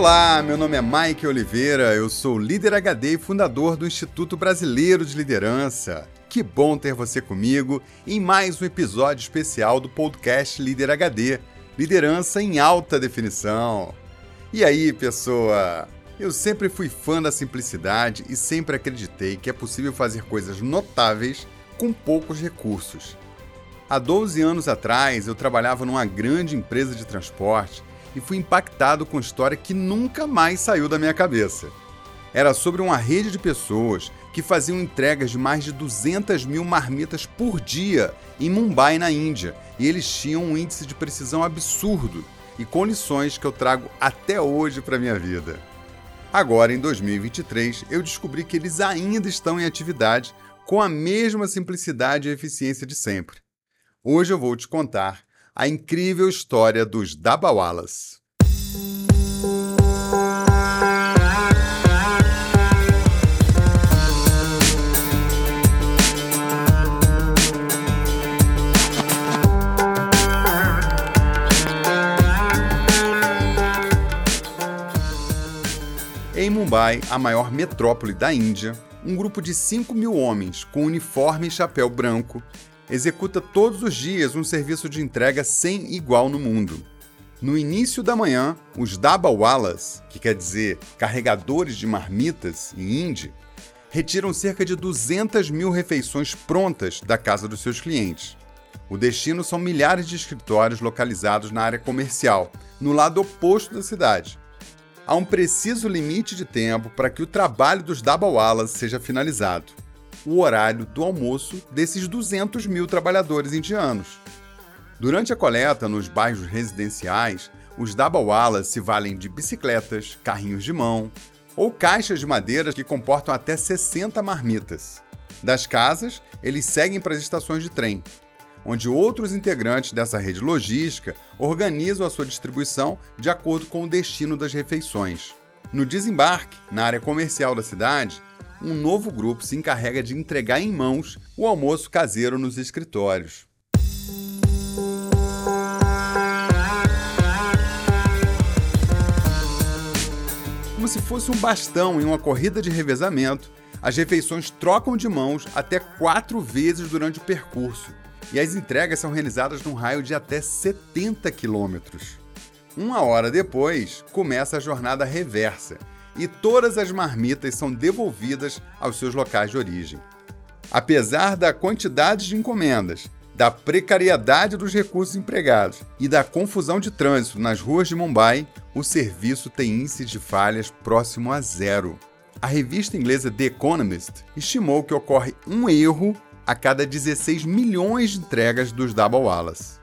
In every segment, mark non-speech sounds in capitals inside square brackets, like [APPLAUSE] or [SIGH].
Olá, meu nome é Mike Oliveira, eu sou líder HD e fundador do Instituto Brasileiro de Liderança. Que bom ter você comigo em mais um episódio especial do podcast Líder HD Liderança em Alta Definição. E aí, pessoa? Eu sempre fui fã da simplicidade e sempre acreditei que é possível fazer coisas notáveis com poucos recursos. Há 12 anos atrás, eu trabalhava numa grande empresa de transporte e fui impactado com história que nunca mais saiu da minha cabeça. Era sobre uma rede de pessoas que faziam entregas de mais de 200 mil marmitas por dia em Mumbai, na Índia, e eles tinham um índice de precisão absurdo e condições que eu trago até hoje para minha vida. Agora, em 2023, eu descobri que eles ainda estão em atividade com a mesma simplicidade e eficiência de sempre. Hoje eu vou te contar a incrível história dos Dabawalas. Em Mumbai, a maior metrópole da Índia, um grupo de 5 mil homens com uniforme e chapéu branco executa todos os dias um serviço de entrega sem igual no mundo. No início da manhã, os Dabawalas, que quer dizer carregadores de marmitas em hindi, retiram cerca de 200 mil refeições prontas da casa dos seus clientes. O destino são milhares de escritórios localizados na área comercial, no lado oposto da cidade. Há um preciso limite de tempo para que o trabalho dos Dabawalas seja finalizado o horário do almoço desses 200 mil trabalhadores indianos. Durante a coleta nos bairros residenciais, os Dabawalas se valem de bicicletas, carrinhos de mão ou caixas de madeira que comportam até 60 marmitas. Das casas, eles seguem para as estações de trem, onde outros integrantes dessa rede logística organizam a sua distribuição de acordo com o destino das refeições. No desembarque, na área comercial da cidade, um novo grupo se encarrega de entregar em mãos o almoço caseiro nos escritórios. Como se fosse um bastão em uma corrida de revezamento, as refeições trocam de mãos até quatro vezes durante o percurso e as entregas são realizadas num raio de até 70 quilômetros. Uma hora depois, começa a jornada reversa, e todas as marmitas são devolvidas aos seus locais de origem. Apesar da quantidade de encomendas, da precariedade dos recursos empregados e da confusão de trânsito nas ruas de Mumbai, o serviço tem índice de falhas próximo a zero. A revista inglesa The Economist estimou que ocorre um erro a cada 16 milhões de entregas dos Double Wallace.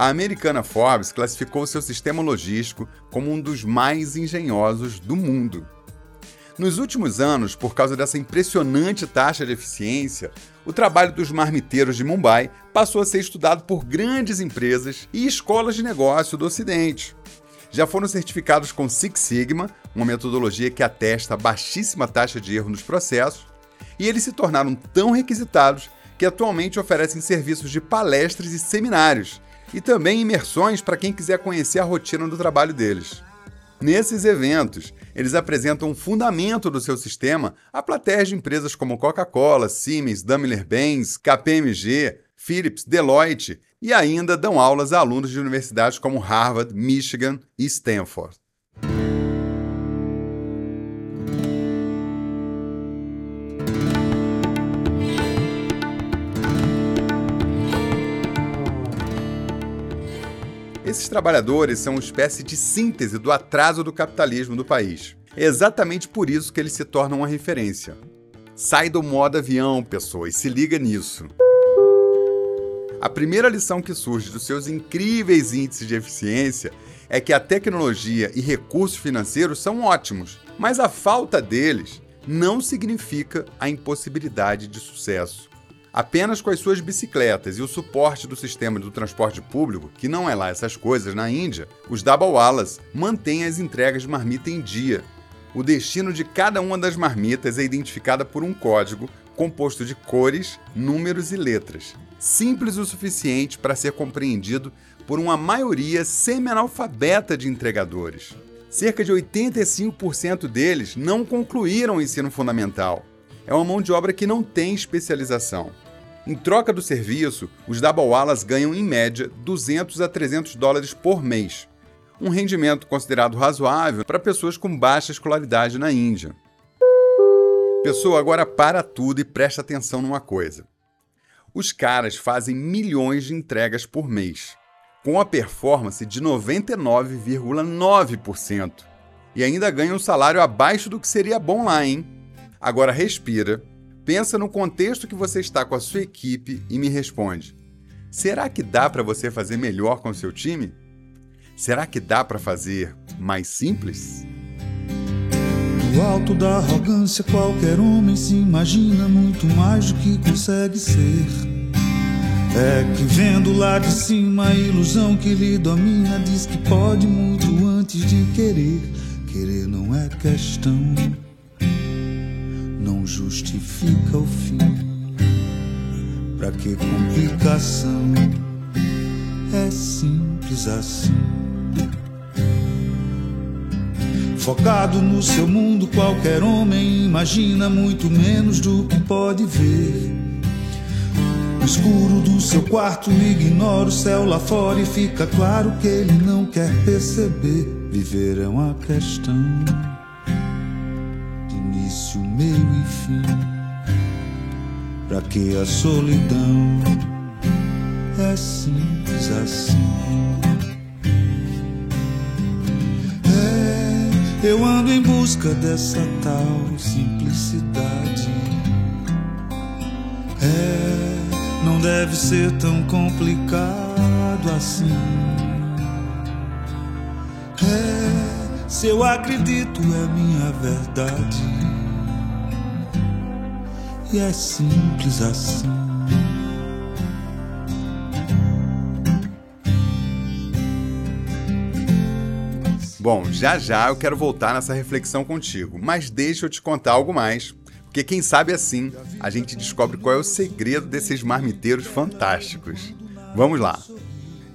A americana Forbes classificou seu sistema logístico como um dos mais engenhosos do mundo. Nos últimos anos, por causa dessa impressionante taxa de eficiência, o trabalho dos marmiteiros de Mumbai passou a ser estudado por grandes empresas e escolas de negócio do Ocidente. Já foram certificados com Six Sigma, uma metodologia que atesta a baixíssima taxa de erro nos processos, e eles se tornaram tão requisitados que atualmente oferecem serviços de palestras e seminários, e também imersões para quem quiser conhecer a rotina do trabalho deles. Nesses eventos, eles apresentam um fundamento do seu sistema a plateias de empresas como Coca-Cola, Siemens, Daimler-Benz, KPMG, Philips, Deloitte e ainda dão aulas a alunos de universidades como Harvard, Michigan e Stanford. Esses trabalhadores são uma espécie de síntese do atraso do capitalismo do país. É exatamente por isso que eles se tornam uma referência. Sai do modo avião, pessoas, se liga nisso. A primeira lição que surge dos seus incríveis índices de eficiência é que a tecnologia e recursos financeiros são ótimos, mas a falta deles não significa a impossibilidade de sucesso. Apenas com as suas bicicletas e o suporte do sistema do transporte público, que não é lá essas coisas na Índia, os Dabawalas mantêm as entregas de marmita em dia. O destino de cada uma das marmitas é identificada por um código composto de cores, números e letras, simples o suficiente para ser compreendido por uma maioria semi-analfabeta de entregadores. cerca de 85% deles não concluíram o ensino fundamental. É uma mão de obra que não tem especialização. Em troca do serviço, os Dabawalas ganham em média 200 a 300 dólares por mês, um rendimento considerado razoável para pessoas com baixa escolaridade na Índia. Pessoa, agora para tudo e presta atenção numa coisa. Os caras fazem milhões de entregas por mês, com a performance de 99,9%. E ainda ganham um salário abaixo do que seria bom lá, hein? Agora respira, pensa no contexto que você está com a sua equipe e me responde: será que dá para você fazer melhor com o seu time? Será que dá para fazer mais simples? Do alto da arrogância, qualquer homem se imagina muito mais do que consegue ser. É que vendo lá de cima a ilusão que lhe domina, diz que pode muito antes de querer. Querer não é questão, não justifica o fim. Pra que complicação? É simples assim. Focado no seu mundo, qualquer homem imagina muito menos do que pode ver. No escuro do seu quarto, ignora o céu lá fora e fica claro que ele não quer perceber. Viver é uma questão meio e fim. Pra que a solidão é simples assim. Eu ando em busca dessa tal simplicidade. É, não deve ser tão complicado assim. É, se eu acredito é minha verdade. E é simples assim. Bom, já já eu quero voltar nessa reflexão contigo, mas deixa eu te contar algo mais, porque quem sabe assim a gente descobre qual é o segredo desses marmiteiros fantásticos. Vamos lá!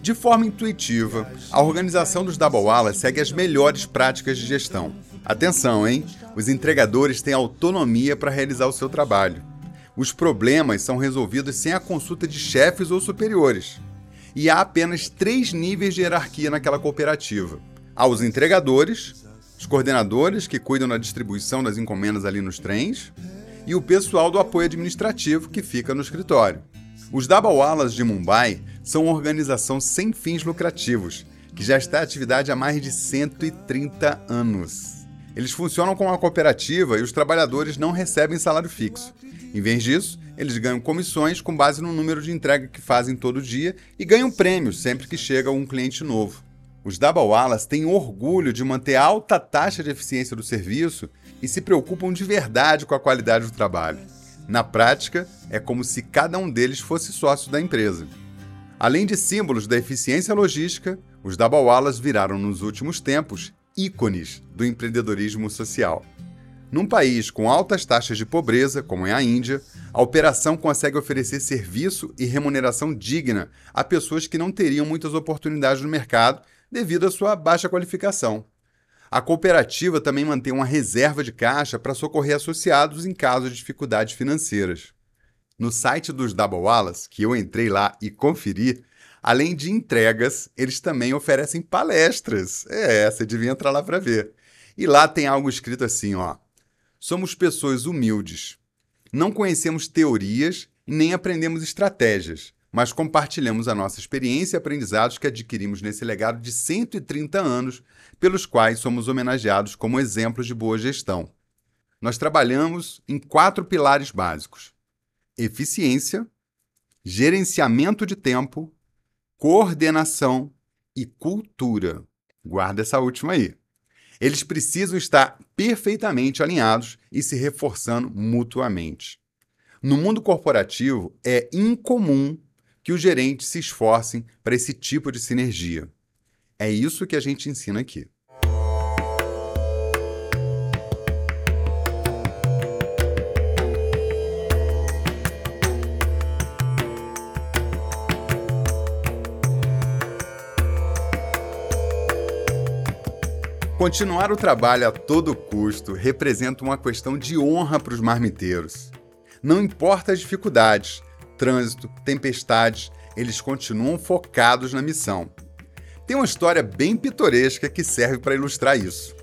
De forma intuitiva, a organização dos Dabawalas segue as melhores práticas de gestão. Atenção, hein? Os entregadores têm autonomia para realizar o seu trabalho. Os problemas são resolvidos sem a consulta de chefes ou superiores. E há apenas três níveis de hierarquia naquela cooperativa aos entregadores, os coordenadores que cuidam da distribuição das encomendas ali nos trens e o pessoal do apoio administrativo que fica no escritório. Os Dabawalas de Mumbai são uma organização sem fins lucrativos, que já está em atividade há mais de 130 anos. Eles funcionam como uma cooperativa e os trabalhadores não recebem salário fixo. Em vez disso, eles ganham comissões com base no número de entrega que fazem todo dia e ganham prêmios sempre que chega um cliente novo. Os Dabawalas têm orgulho de manter alta taxa de eficiência do serviço e se preocupam de verdade com a qualidade do trabalho. Na prática, é como se cada um deles fosse sócio da empresa. Além de símbolos da eficiência logística, os Dabawalas viraram nos últimos tempos ícones do empreendedorismo social. Num país com altas taxas de pobreza, como é a Índia, a operação consegue oferecer serviço e remuneração digna a pessoas que não teriam muitas oportunidades no mercado devido à sua baixa qualificação. A cooperativa também mantém uma reserva de caixa para socorrer associados em caso de dificuldades financeiras. No site dos Double Wallace, que eu entrei lá e conferi, além de entregas, eles também oferecem palestras. É, você devia entrar lá para ver. E lá tem algo escrito assim, ó: Somos pessoas humildes. Não conhecemos teorias nem aprendemos estratégias mas compartilhamos a nossa experiência e aprendizados que adquirimos nesse legado de 130 anos, pelos quais somos homenageados como exemplos de boa gestão. Nós trabalhamos em quatro pilares básicos: eficiência, gerenciamento de tempo, coordenação e cultura. Guarda essa última aí. Eles precisam estar perfeitamente alinhados e se reforçando mutuamente. No mundo corporativo, é incomum que os gerentes se esforcem para esse tipo de sinergia. É isso que a gente ensina aqui. Continuar o trabalho a todo custo representa uma questão de honra para os marmiteiros. Não importa as dificuldades, trânsito, tempestades, eles continuam focados na missão. Tem uma história bem pitoresca que serve para ilustrar isso.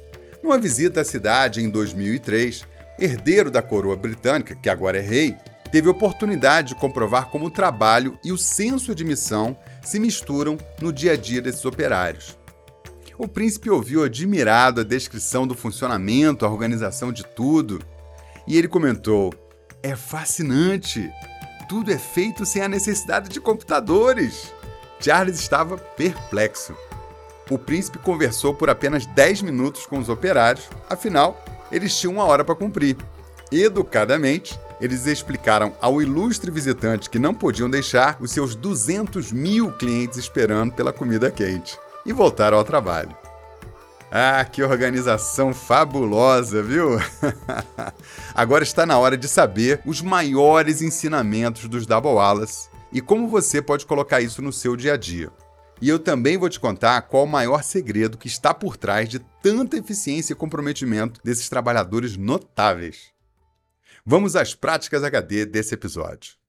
Numa visita à cidade em 2003, herdeiro da coroa britânica, que agora é rei, teve oportunidade de comprovar como o trabalho e o senso de missão se misturam no dia a dia desses operários. O príncipe ouviu admirado a descrição do funcionamento, a organização de tudo, e ele comentou: É fascinante! Tudo é feito sem a necessidade de computadores. Charles estava perplexo. O príncipe conversou por apenas 10 minutos com os operários, afinal, eles tinham uma hora para cumprir. Educadamente, eles explicaram ao ilustre visitante que não podiam deixar os seus 200 mil clientes esperando pela comida quente e voltaram ao trabalho. Ah, que organização fabulosa, viu? [LAUGHS] Agora está na hora de saber os maiores ensinamentos dos Double Wallace e como você pode colocar isso no seu dia a dia. E eu também vou te contar qual o maior segredo que está por trás de tanta eficiência e comprometimento desses trabalhadores notáveis. Vamos às práticas HD desse episódio.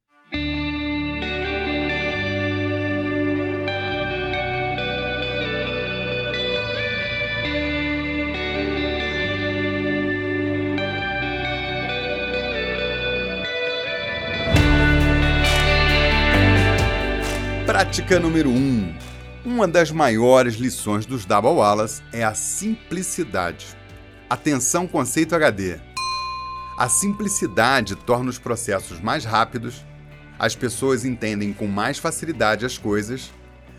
Prática número 1. Um. Uma das maiores lições dos Double Wallace é a simplicidade. Atenção conceito HD. A simplicidade torna os processos mais rápidos, as pessoas entendem com mais facilidade as coisas,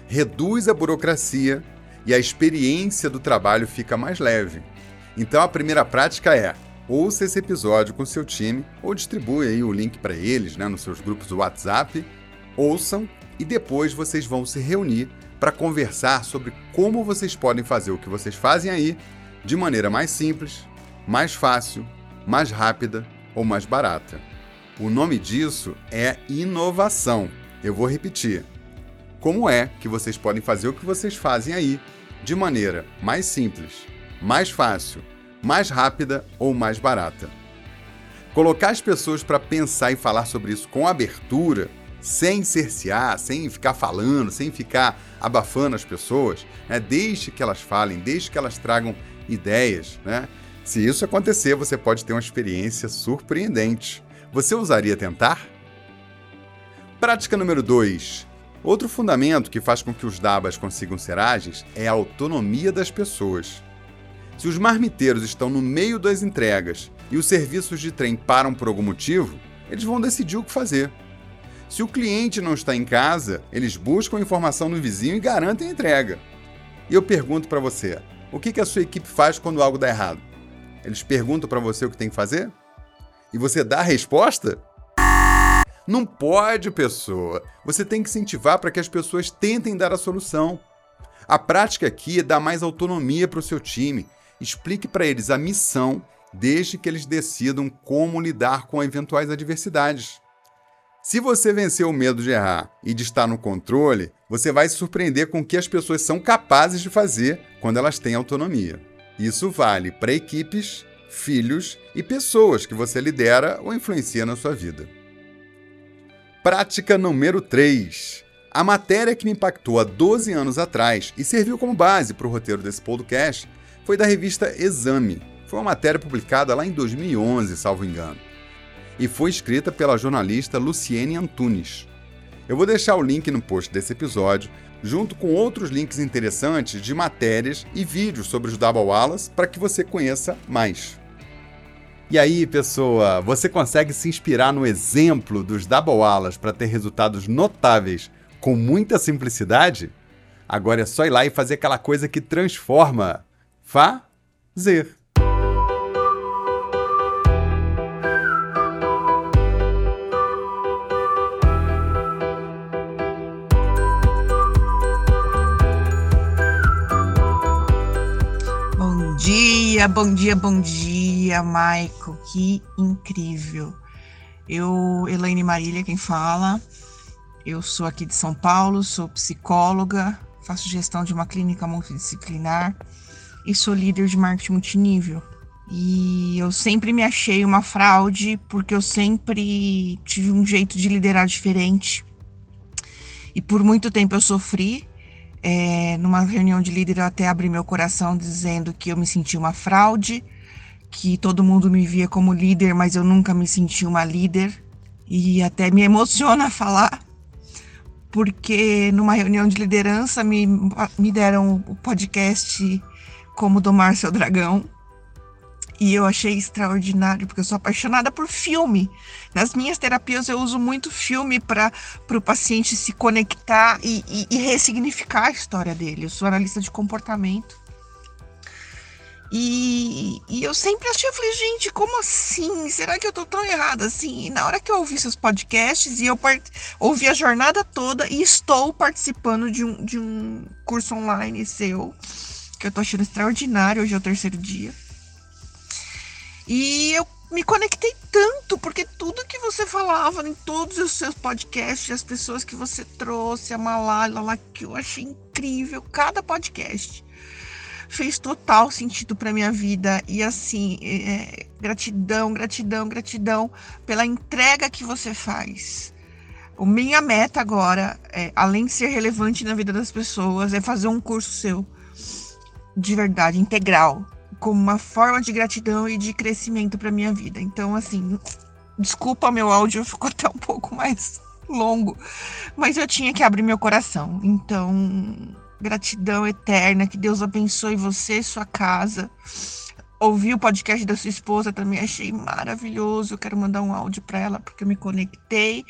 reduz a burocracia e a experiência do trabalho fica mais leve. Então a primeira prática é: ouça esse episódio com seu time ou distribui aí o link para eles né, nos seus grupos do WhatsApp. Ouçam e depois vocês vão se reunir para conversar sobre como vocês podem fazer o que vocês fazem aí de maneira mais simples, mais fácil, mais rápida ou mais barata. O nome disso é inovação. Eu vou repetir. Como é que vocês podem fazer o que vocês fazem aí de maneira mais simples, mais fácil, mais rápida ou mais barata? Colocar as pessoas para pensar e falar sobre isso com abertura sem cercear, sem ficar falando, sem ficar abafando as pessoas, né? deixe que elas falem, deixe que elas tragam ideias. Né? Se isso acontecer, você pode ter uma experiência surpreendente. Você ousaria tentar? Prática número 2. Outro fundamento que faz com que os dabas consigam ser ágeis é a autonomia das pessoas. Se os marmiteiros estão no meio das entregas e os serviços de trem param por algum motivo, eles vão decidir o que fazer. Se o cliente não está em casa, eles buscam informação no vizinho e garantem a entrega. E eu pergunto para você: o que, que a sua equipe faz quando algo dá errado? Eles perguntam para você o que tem que fazer? E você dá a resposta? Não pode, pessoa. Você tem que incentivar para que as pessoas tentem dar a solução. A prática aqui é dar mais autonomia para o seu time. Explique para eles a missão, desde que eles decidam como lidar com eventuais adversidades. Se você vencer o medo de errar e de estar no controle, você vai se surpreender com o que as pessoas são capazes de fazer quando elas têm autonomia. Isso vale para equipes, filhos e pessoas que você lidera ou influencia na sua vida. Prática número 3. A matéria que me impactou há 12 anos atrás e serviu como base para o roteiro desse podcast foi da revista Exame. Foi uma matéria publicada lá em 2011, salvo engano e foi escrita pela jornalista Luciene Antunes. Eu vou deixar o link no post desse episódio, junto com outros links interessantes de matérias e vídeos sobre os Double Wallace para que você conheça mais. E aí, pessoa, você consegue se inspirar no exemplo dos Double Wallace para ter resultados notáveis com muita simplicidade? Agora é só ir lá e fazer aquela coisa que transforma. Fazer. Dia, bom dia, bom dia, Maico. Que incrível. Eu, Elaine Marília, quem fala. Eu sou aqui de São Paulo, sou psicóloga, faço gestão de uma clínica multidisciplinar e sou líder de marketing multinível. E eu sempre me achei uma fraude porque eu sempre tive um jeito de liderar diferente. E por muito tempo eu sofri. É, numa reunião de líder eu até abri meu coração dizendo que eu me sentia uma fraude, que todo mundo me via como líder, mas eu nunca me senti uma líder. E até me emociona [LAUGHS] falar, porque numa reunião de liderança me, me deram o podcast Como Domar Seu Dragão. E eu achei extraordinário, porque eu sou apaixonada por filme. Nas minhas terapias eu uso muito filme para o paciente se conectar e, e, e ressignificar a história dele. Eu sou analista de comportamento. E, e, eu sempre achei, eu falei, gente, como assim? Será que eu tô tão errada assim? E na hora que eu ouvi seus podcasts e eu ouvi a jornada toda e estou participando de um, de um curso online seu, que eu tô achando extraordinário, hoje é o terceiro dia. E eu me conectei tanto, porque tudo que você falava em todos os seus podcasts, as pessoas que você trouxe, a Malala, lá, que eu achei incrível, cada podcast fez total sentido para minha vida e assim é, gratidão, gratidão, gratidão pela entrega que você faz. O minha meta agora, é, além de ser relevante na vida das pessoas, é fazer um curso seu de verdade integral como uma forma de gratidão e de crescimento para minha vida. Então, assim, desculpa, meu áudio ficou até um pouco mais longo, mas eu tinha que abrir meu coração. Então, gratidão eterna, que Deus abençoe você, sua casa. Ouvi o podcast da sua esposa também, achei maravilhoso. Eu quero mandar um áudio para ela porque eu me conectei.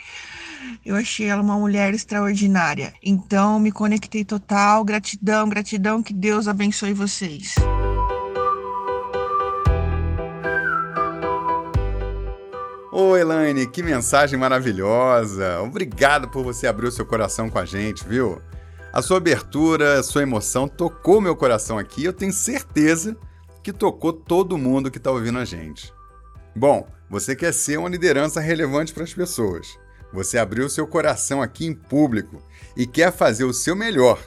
Eu achei ela uma mulher extraordinária. Então, me conectei total. Gratidão, gratidão, que Deus abençoe vocês. Ô Elaine, que mensagem maravilhosa! Obrigado por você abrir o seu coração com a gente, viu? A sua abertura, a sua emoção tocou meu coração aqui. Eu tenho certeza que tocou todo mundo que está ouvindo a gente. Bom, você quer ser uma liderança relevante para as pessoas. Você abriu seu coração aqui em público e quer fazer o seu melhor.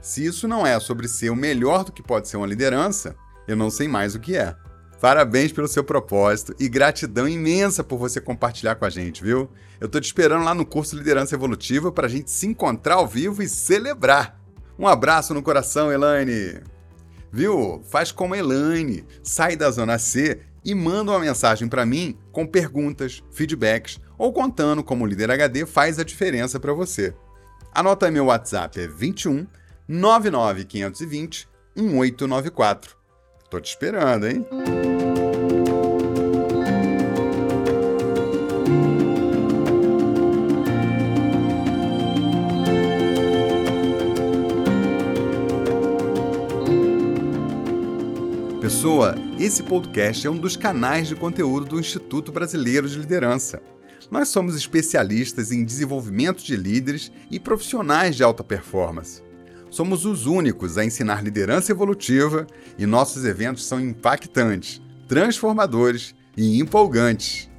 Se isso não é sobre ser o melhor do que pode ser uma liderança, eu não sei mais o que é. Parabéns pelo seu propósito e gratidão imensa por você compartilhar com a gente, viu? Eu tô te esperando lá no curso Liderança Evolutiva para a gente se encontrar ao vivo e celebrar. Um abraço no coração, Elaine! Viu? Faz como a Elaine, sai da zona C e manda uma mensagem para mim com perguntas, feedbacks ou contando como o Líder HD faz a diferença para você. Anota meu WhatsApp, é 21 99520 1894. Tô te esperando, hein? Pessoa, esse podcast é um dos canais de conteúdo do Instituto Brasileiro de Liderança. Nós somos especialistas em desenvolvimento de líderes e profissionais de alta performance. Somos os únicos a ensinar liderança evolutiva e nossos eventos são impactantes, transformadores e empolgantes.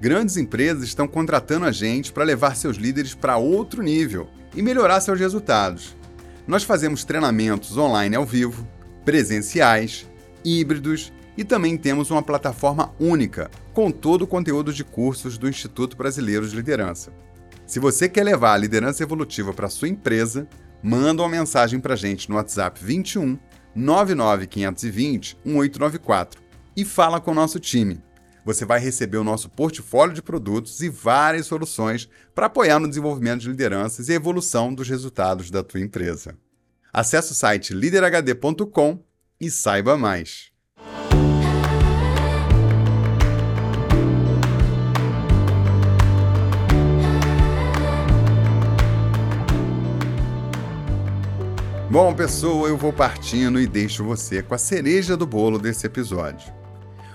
Grandes empresas estão contratando a gente para levar seus líderes para outro nível e melhorar seus resultados. Nós fazemos treinamentos online ao vivo, presenciais, híbridos e também temos uma plataforma única com todo o conteúdo de cursos do Instituto Brasileiro de Liderança. Se você quer levar a liderança evolutiva para sua empresa, manda uma mensagem para a gente no WhatsApp 21 99520 1894 e fala com o nosso time. Você vai receber o nosso portfólio de produtos e várias soluções para apoiar no desenvolvimento de lideranças e evolução dos resultados da tua empresa. Acesse o site liderhd.com e saiba mais. Bom, pessoal, eu vou partindo e deixo você com a cereja do bolo desse episódio.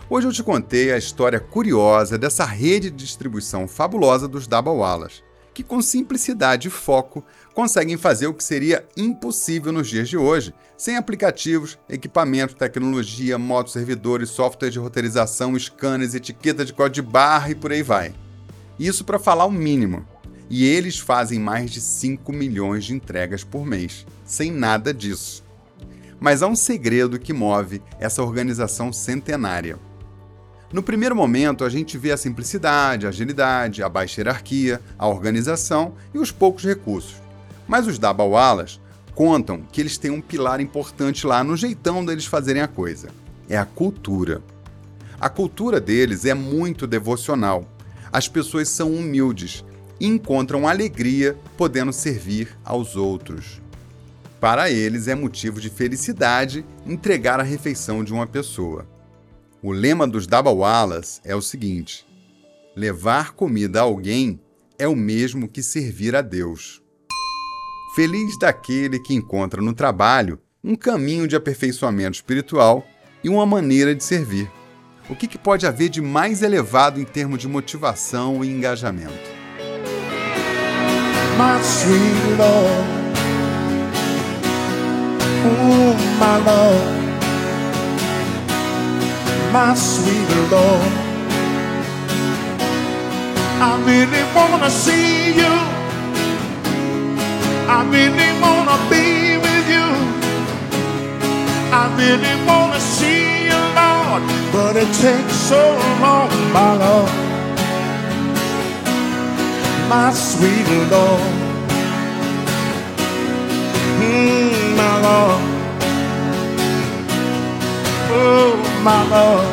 Hoje eu te contei a história curiosa dessa rede de distribuição fabulosa dos Dabawalas, que com simplicidade e foco conseguem fazer o que seria impossível nos dias de hoje, sem aplicativos, equipamento, tecnologia, modos servidores, software de roteirização, scanners, etiqueta de código de barra e por aí vai. Isso para falar o mínimo. E eles fazem mais de 5 milhões de entregas por mês, sem nada disso. Mas há um segredo que move essa organização centenária. No primeiro momento, a gente vê a simplicidade, a agilidade, a baixa hierarquia, a organização e os poucos recursos. Mas os Dabawalas contam que eles têm um pilar importante lá no jeitão deles fazerem a coisa: é a cultura. A cultura deles é muito devocional. As pessoas são humildes e encontram alegria podendo servir aos outros. Para eles é motivo de felicidade entregar a refeição de uma pessoa. O lema dos Dabawalas é o seguinte: levar comida a alguém é o mesmo que servir a Deus. Feliz daquele que encontra no trabalho um caminho de aperfeiçoamento espiritual e uma maneira de servir. O que, que pode haver de mais elevado em termos de motivação e engajamento? My sweet Lord, my Lord. my sweet Lord. I really wanna see you. I really wanna be with you. I really wanna see you, Lord, but it takes so long, my Lord. My sweet Lord. Mm, my Lord. Oh my love.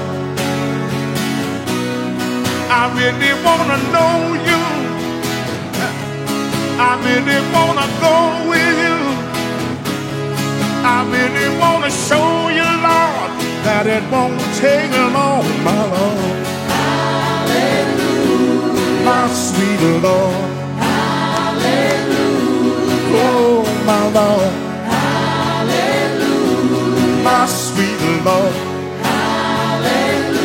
I really wanna know you. I really wanna go with you. I really wanna show you, Lord, that it won't take long, my Lord. Hallelujah. My sweet Lord. Hallelujah. Oh, my Lord. Hallelujah. My sweet Lord. Hallelujah.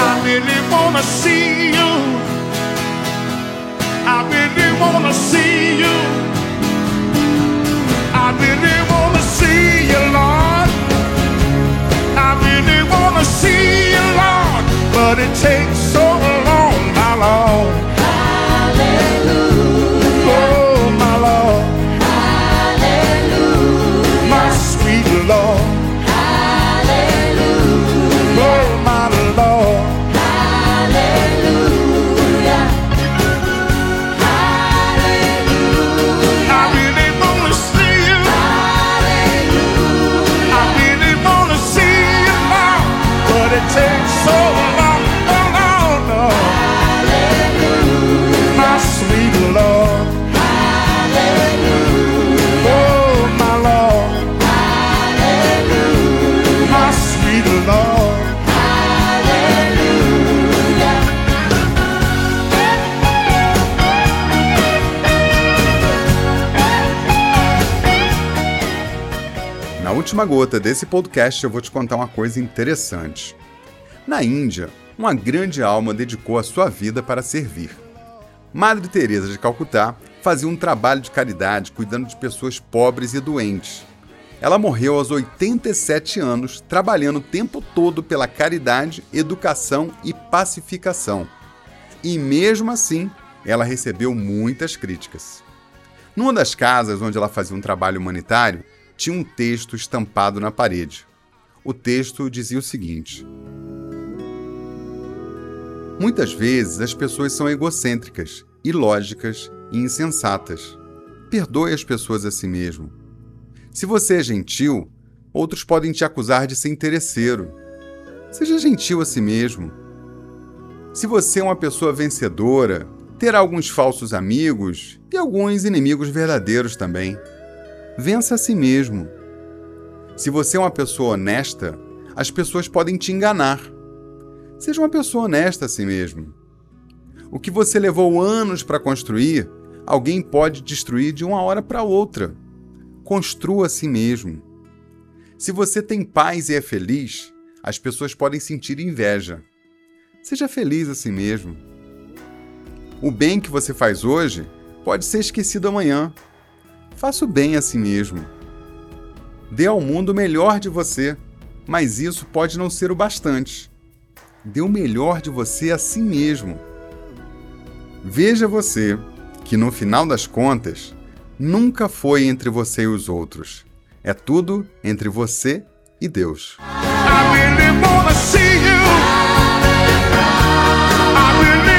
I really wanna see you. Wanna see you. I really wanna see you, Lord. I really wanna see you, Lord. But it takes so long, my Lord. Última gota desse podcast, eu vou te contar uma coisa interessante. Na Índia, uma grande alma dedicou a sua vida para servir. Madre Teresa de Calcutá fazia um trabalho de caridade cuidando de pessoas pobres e doentes. Ela morreu aos 87 anos, trabalhando o tempo todo pela caridade, educação e pacificação. E mesmo assim, ela recebeu muitas críticas. Numa das casas onde ela fazia um trabalho humanitário, tinha um texto estampado na parede. O texto dizia o seguinte: Muitas vezes as pessoas são egocêntricas, ilógicas e insensatas. Perdoe as pessoas a si mesmo. Se você é gentil, outros podem te acusar de ser interesseiro. Seja gentil a si mesmo. Se você é uma pessoa vencedora, terá alguns falsos amigos e alguns inimigos verdadeiros também. Vença a si mesmo. Se você é uma pessoa honesta, as pessoas podem te enganar. Seja uma pessoa honesta a si mesmo. O que você levou anos para construir, alguém pode destruir de uma hora para outra. Construa a si mesmo. Se você tem paz e é feliz, as pessoas podem sentir inveja. Seja feliz a si mesmo. O bem que você faz hoje pode ser esquecido amanhã. Faça o bem a si mesmo. Dê ao mundo o melhor de você, mas isso pode não ser o bastante. Dê o melhor de você a si mesmo. Veja você que, no final das contas, nunca foi entre você e os outros. É tudo entre você e Deus. I really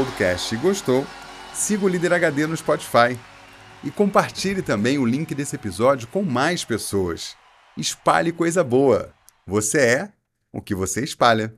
podcast e gostou, siga o Líder HD no Spotify e compartilhe também o link desse episódio com mais pessoas. Espalhe coisa boa. Você é o que você espalha.